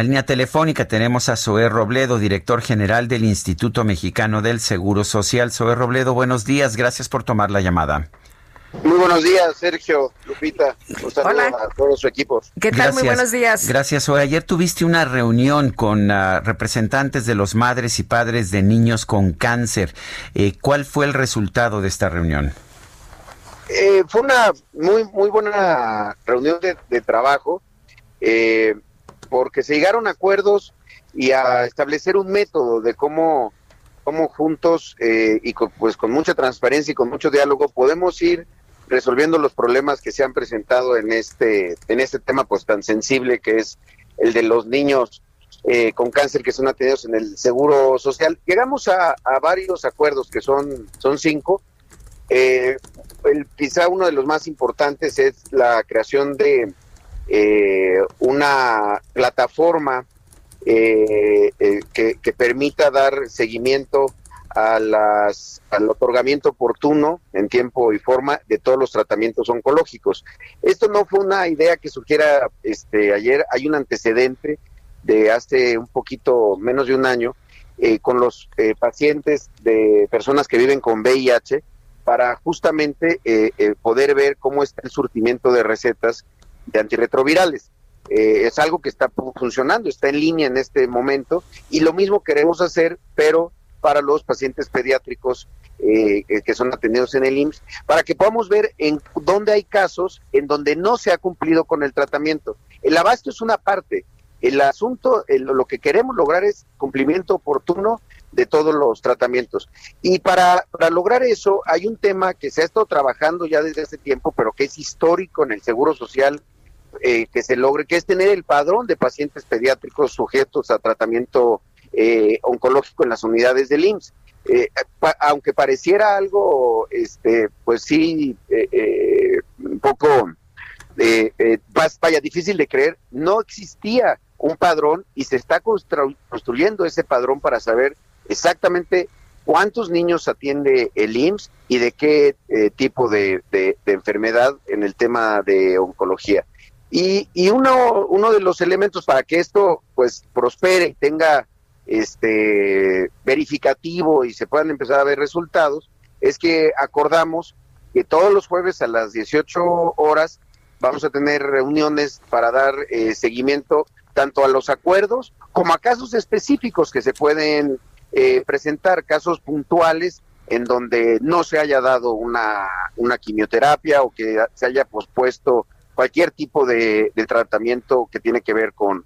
la línea telefónica tenemos a Zoé Robledo, director general del Instituto Mexicano del Seguro Social. Zoé Robledo, buenos días, gracias por tomar la llamada. Muy buenos días, Sergio, Lupita. Un saludo Hola. a todos su equipo. ¿Qué tal? Muy buenos días. Gracias, Zoé. Ayer tuviste una reunión con ah, representantes de los madres y padres de niños con cáncer. Eh, ¿Cuál fue el resultado de esta reunión? Eh, fue una muy muy buena reunión de, de trabajo eh, porque se llegaron a acuerdos y a establecer un método de cómo, cómo juntos eh, y con, pues con mucha transparencia y con mucho diálogo podemos ir resolviendo los problemas que se han presentado en este en este tema pues tan sensible que es el de los niños eh, con cáncer que son atendidos en el seguro social. Llegamos a, varios acuerdos que son son cinco. Eh, el, quizá uno de los más importantes es la creación de eh, una plataforma eh, eh, que, que permita dar seguimiento a las, al otorgamiento oportuno en tiempo y forma de todos los tratamientos oncológicos. Esto no fue una idea que surgiera este, ayer, hay un antecedente de hace un poquito menos de un año eh, con los pacientes de personas que viven con VIH para justamente poder ver cómo está el surtimiento de recetas de antirretrovirales. Eh, es algo que está fu- funcionando, está en línea en este momento y lo mismo queremos hacer, pero para los pacientes pediátricos eh, que son atendidos en el IMSS, para que podamos ver en dónde hay casos en donde no se ha cumplido con el tratamiento. El abasto es una parte, el asunto, el- lo que queremos lograr es cumplimiento oportuno de todos los tratamientos. Y para, para lograr eso hay un tema que se ha estado trabajando ya desde hace tiempo, pero que es histórico en el Seguro Social, eh, que se logre, que es tener el padrón de pacientes pediátricos sujetos a tratamiento eh, oncológico en las unidades del IMSS. Eh, aunque pareciera algo, este, pues sí, eh, eh, un poco, vaya, difícil de creer, no existía un padrón y se está constru- construyendo ese padrón para saber exactamente cuántos niños atiende el IMSS y de qué eh, tipo de, de- enfermedad en el tema de oncología. Y, y uno, uno de los elementos para que esto pues prospere y tenga este verificativo y se puedan empezar a ver resultados es que acordamos que todos los jueves a las 18 horas vamos a tener reuniones para dar eh, seguimiento tanto a los acuerdos como a casos específicos que se pueden eh, presentar, casos puntuales en donde no se haya dado una, una quimioterapia o que se haya pospuesto cualquier tipo de, tratamiento que tiene que ver con,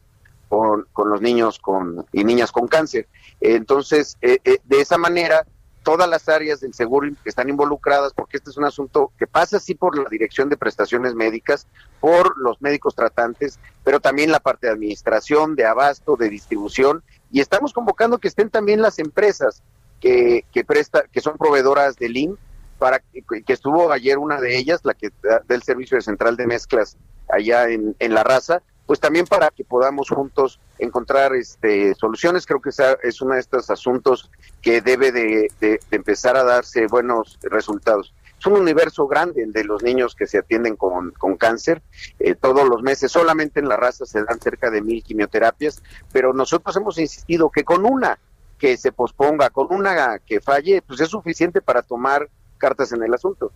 con, los niños con, y niñas con cáncer. Entonces, eh, eh, de esa manera, todas las áreas del seguro que están involucradas, porque este es un asunto que pasa así por la Dirección de Prestaciones Médicas, por los médicos tratantes, pero también la parte de administración, de abasto, de distribución, y estamos convocando que estén también las empresas que, que, presta, que son proveedoras del IM, para que, estuvo ayer una de ellas, la que del servicio de central de mezclas allá en, en la raza, pues también para que podamos juntos encontrar este, soluciones. Creo que esa es uno de estos asuntos que debe de, de, de empezar a darse buenos resultados. Es un universo grande de los niños que se atienden con, con cáncer. Eh, todos los meses, solamente en la raza se dan cerca de mil quimioterapias, pero nosotros hemos insistido que con una que se posponga, con una que falle, pues es suficiente para tomar cartas en el asunto.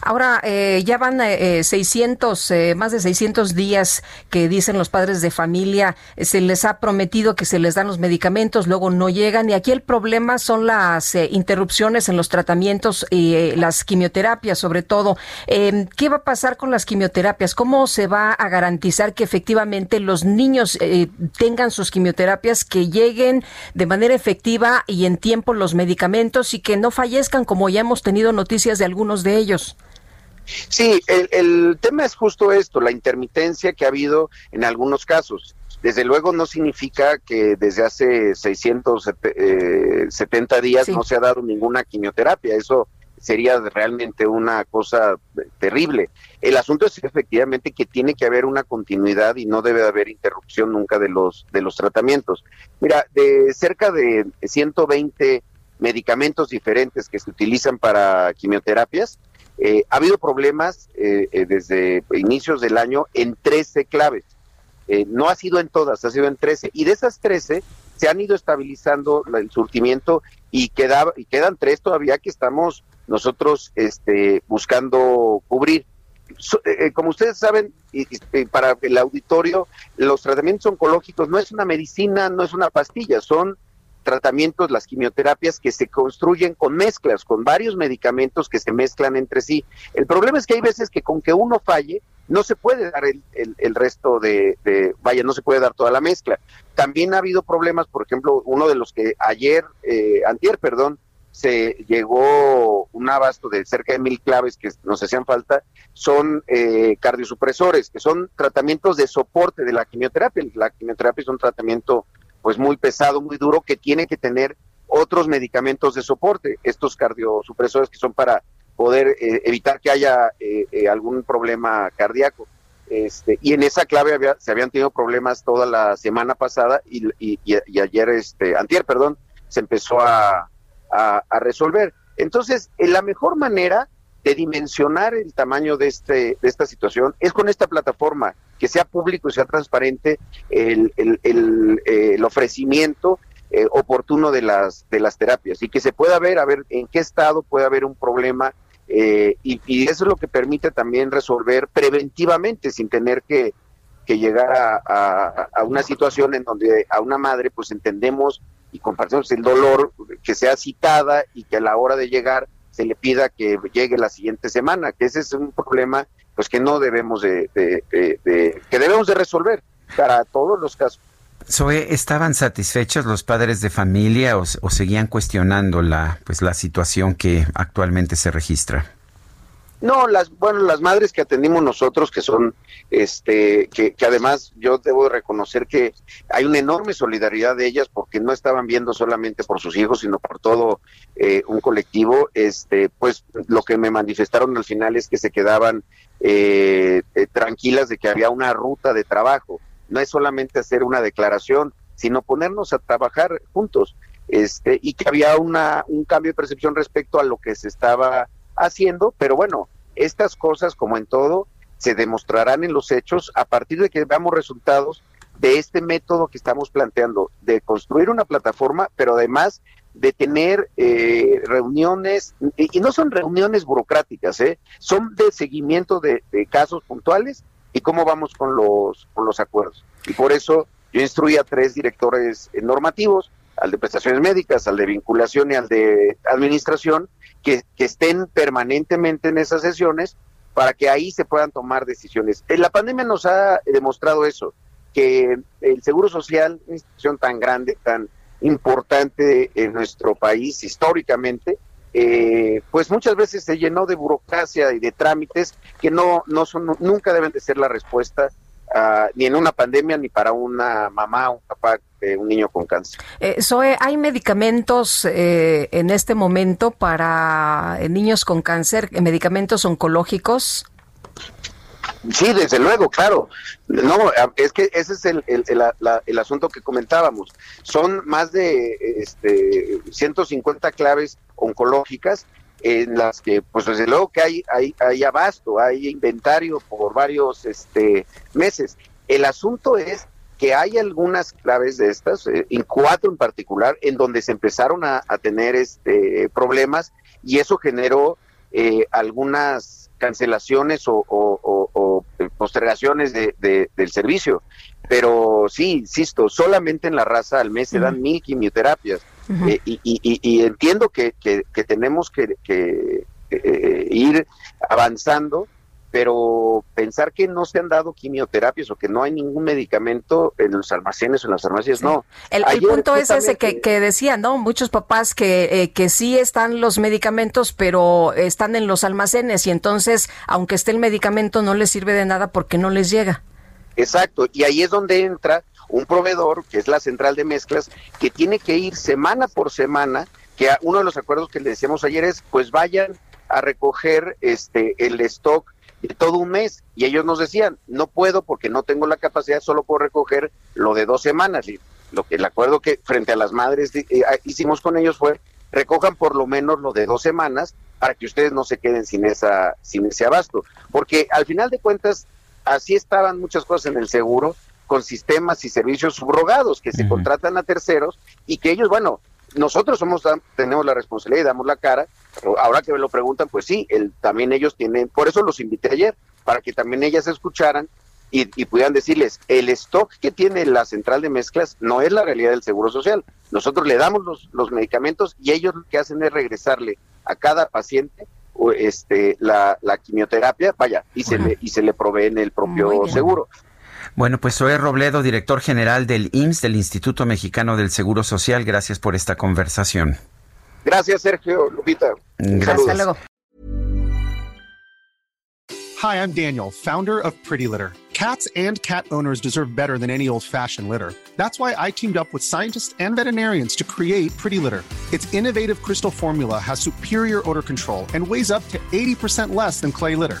Ahora, eh, ya van eh, 600, eh, más de 600 días que dicen los padres de familia, eh, se les ha prometido que se les dan los medicamentos, luego no llegan. Y aquí el problema son las eh, interrupciones en los tratamientos y eh, las quimioterapias, sobre todo. Eh, ¿Qué va a pasar con las quimioterapias? ¿Cómo se va a garantizar que efectivamente los niños eh, tengan sus quimioterapias, que lleguen de manera efectiva y en tiempo los medicamentos y que no fallezcan, como ya hemos tenido noticias de algunos de ellos? Sí, el, el tema es justo esto, la intermitencia que ha habido en algunos casos. Desde luego no significa que desde hace 670 días no se ha dado ninguna quimioterapia. Eso sería realmente una cosa terrible. El asunto es efectivamente que tiene que haber una continuidad y no debe haber interrupción nunca de los de los tratamientos. Mira, de cerca de 120 medicamentos diferentes que se utilizan para quimioterapias, eh, ha habido problemas eh, eh, desde inicios del año en 13 claves. no ha sido en todas, ha sido en 13. Y de esas 13 se han ido estabilizando el surtimiento y, queda, y quedan tres todavía que estamos nosotros este, buscando cubrir. como ustedes saben, y, para el auditorio, los tratamientos oncológicos no es una medicina, no es una pastilla, son tratamientos, las quimioterapias que se construyen con mezclas, con varios medicamentos que se mezclan entre sí. El problema es que hay veces que con que uno falle, no se puede dar el, el, resto de, vaya, no se puede dar toda la mezcla. También ha habido problemas, por ejemplo, uno de los que ayer, eh, antier, perdón, se llegó un abasto de cerca de mil claves que nos hacían falta, son eh, cardiosupresores, que son tratamientos de soporte de la quimioterapia. La quimioterapia es un tratamiento pues muy pesado, muy duro, que tiene que tener otros medicamentos de soporte, estos cardiosupresores que son para poder eh, evitar que haya eh, eh, algún problema cardíaco. Este, y en esa clave había, se habían tenido problemas toda la semana pasada y, y, ayer, este, antier, perdón, se empezó a, a, resolver. Entonces, la mejor manera de dimensionar el tamaño de, este, de esta situación es con esta plataforma, que sea público y sea transparente el, el, el, eh, ofrecimiento eh, oportuno de las, de las terapias. Y que se pueda ver, a ver en qué estado puede haber un problema eh, y, eso es lo que permite también resolver preventivamente sin tener que, que llegar a, a, una situación en donde a una madre pues entendemos y compartimos el dolor que sea citada y que a la hora de llegar se le pida que llegue la siguiente semana, que ese es un problema pues que no debemos de, que debemos de resolver para todos los casos. Zoe, ¿estaban satisfechos los padres de familia o, o, seguían cuestionando la pues la situación que actualmente se registra? No, las, bueno, las madres que atendimos nosotros, que son, este, que, que además yo debo reconocer que hay una enorme solidaridad de ellas porque no estaban viendo solamente por sus hijos, sino por todo eh, un colectivo, este, pues lo que me manifestaron al final es que se quedaban eh, eh, tranquilas de que había una ruta de trabajo. No es solamente hacer una declaración, sino ponernos a trabajar juntos. Este, y que había una, un cambio de percepción respecto a lo que se estaba haciendo, pero bueno, estas cosas, como en todo, se demostrarán en los hechos a partir de que veamos resultados de este método que estamos planteando, de construir una plataforma, pero además de tener eh, reuniones, y, no son reuniones burocráticas, ¿eh? son de seguimiento de, casos puntuales y cómo vamos con los, con los acuerdos. Y por eso yo instruí a tres directores normativos, al de prestaciones médicas, al de vinculación y al de administración, que, estén permanentemente en esas sesiones para que ahí se puedan tomar decisiones. Eh, la pandemia nos ha demostrado eso, que el Seguro Social, una institución tan grande, tan importante en nuestro país históricamente, eh, pues muchas veces se llenó de burocracia y de trámites que no, no son, nunca deben de ser la respuesta Ah, ni en una pandemia ni para una mamá o un papá de un niño con cáncer. Eh, Zoe, ¿hay medicamentos eh, en este momento para eh, niños con cáncer, eh, medicamentos oncológicos? Sí, desde luego, claro. No, es que ese es el, el, el, asunto que comentábamos. Son más de este, 150 claves oncológicas en las que, pues desde luego que hay, hay, hay abasto, hay inventario por varios este, meses. El asunto es que hay algunas claves de estas, eh, en cuatro en particular, en donde se empezaron a, tener este, problemas y eso generó eh, algunas cancelaciones o, postergaciones de, del servicio. Pero sí, insisto, solamente en la raza al mes se dan mil quimioterapias eh, y, entiendo que, tenemos que, eh, ir avanzando, pero pensar que no se han dado quimioterapias o que no hay ningún medicamento en los almacenes o en las farmacias, no. El, punto es ese que, que decían, ¿no? Muchos papás que, eh, que sí están los medicamentos, pero están en los almacenes y entonces, aunque esté el medicamento, no les sirve de nada porque no les llega. Exacto, y ahí es donde entra un proveedor, que es la central de mezclas, que tiene que ir semana por semana, que uno de los acuerdos que le decíamos ayer es, pues vayan a recoger este el stock todo un mes. Y ellos nos decían, no puedo porque no tengo la capacidad, solo puedo recoger lo de dos semanas. Y lo que el acuerdo que frente a las madres eh, hicimos con ellos fue, recojan por lo menos lo de dos semanas para que ustedes no se queden sin esa sin ese abasto. Porque al final de cuentas, así estaban muchas cosas en el seguro, con sistemas y servicios subrogados que se contratan a terceros y que ellos, bueno, nosotros somos tenemos la responsabilidad y damos la cara. ahora que me lo preguntan, pues sí, el, también ellos tienen, por eso los invité ayer, para que también ellas escucharan y, pudieran decirles, el stock que tiene la central de mezclas no es la realidad del Seguro Social. Nosotros le damos los, los medicamentos y ellos lo que hacen es regresarle a cada paciente este, la, la quimioterapia, vaya, y se, le, y se le provee en el propio seguro. Bueno, pues soy Robledo, director general del IMSS, del Instituto Mexicano del Seguro Social. Gracias por esta conversación. Gracias, Sergio, Lupita. Gracias. luego. Hi, I'm Daniel, founder of Pretty Litter. Cats and cat owners deserve better than any old-fashioned litter. That's why I teamed up with scientists and veterinarians to create Pretty Litter. Its innovative crystal formula has superior odor control and weighs up to 80% less than clay litter.